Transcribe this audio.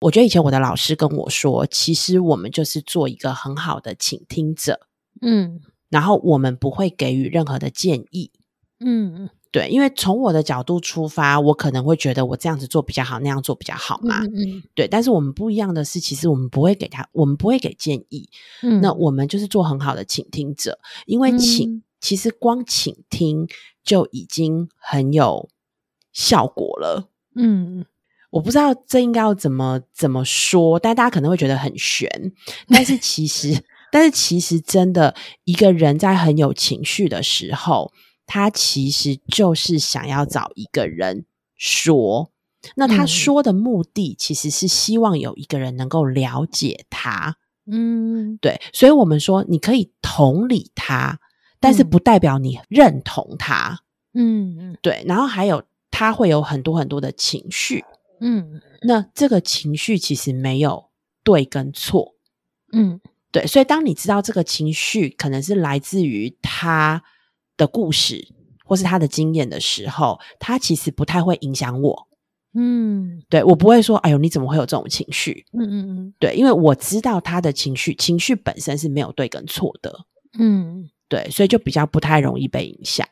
我觉得以前我的老师跟我说，其实我们就是做一个很好的倾听者，嗯然后我们不会给予任何的建议。嗯对，因为从我的角度出发，我可能会觉得我这样子做比较好，那样做比较好嘛。嗯嗯对，但是我们不一样的是，其实我们不会给他，我们不会给建议。嗯，那我们就是做很好的倾听者，因为请、嗯其实光倾听就已经很有效果了。嗯我不知道这应该要怎么怎么说，但大家可能会觉得很悬。但是其实，但是其实真的，一个人在很有情绪的时候，他其实就是想要找一个人说。那他嗯说的目的，其实是希望有一个人能够了解他。嗯对，所以我们说你可以同理他，但是嗯不代表你认同他。嗯嗯对，然后还有他会有很多很多的情绪，嗯那这个情绪其实没有对跟错。嗯对，所以当你知道这个情绪可能是来自于他的故事或是他的经验的时候，他其实不太会影响我。嗯对我不会说，哎呦，你怎么会有这种情绪？嗯嗯嗯对，因为我知道他的情绪，情绪本身是没有对跟错的。嗯对，所以就比较不太容易被影响。